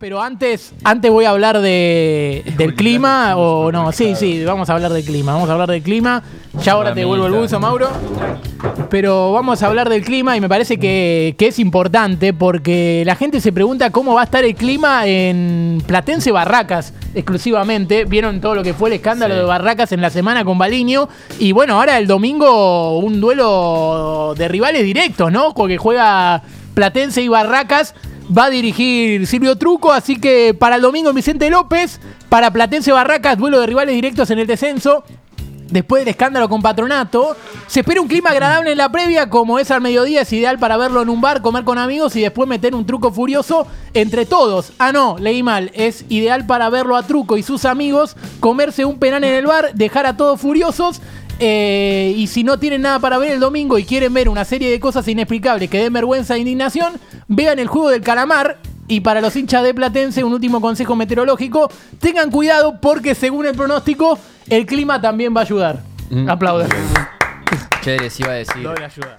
Pero antes, antes voy a hablar de, del clima o no, sí, sí, vamos a hablar del clima, vamos a hablar del clima. Ya ahora te devuelvo el buzo, Mauro. Pero vamos a hablar del clima y me parece que, que es importante porque la gente se pregunta cómo va a estar el clima en Platense Barracas exclusivamente. Vieron todo lo que fue el escándalo Sí. de Barracas en la semana con Baliño. Y bueno, ahora el domingo un duelo de rivales directos, ¿no? Porque juega Platense y Barracas. Va a dirigir Silvio Truco, así que para el domingo Vicente López, para Platense Barracas, duelo de rivales directos en el descenso. Después del escándalo con Patronato, se espera un clima agradable en la previa, como es al mediodía, es ideal para verlo en un bar, comer con amigos y después meter un truco furioso entre todos. Ah, no, leí mal. Es ideal para verlo a Truco y sus amigos, comerse un penal en el bar, dejar a todos furiosos. Eh, y si no tienen nada para ver el domingo y quieren ver una serie de cosas inexplicables que den vergüenza e indignación, vean el juego del calamar. Y para los hinchas de Platense, un último consejo meteorológico: tengan cuidado porque según el pronóstico, el clima también va a ayudar. Mm. Aplaudan. Che, les iba a decir. Doble ayuda.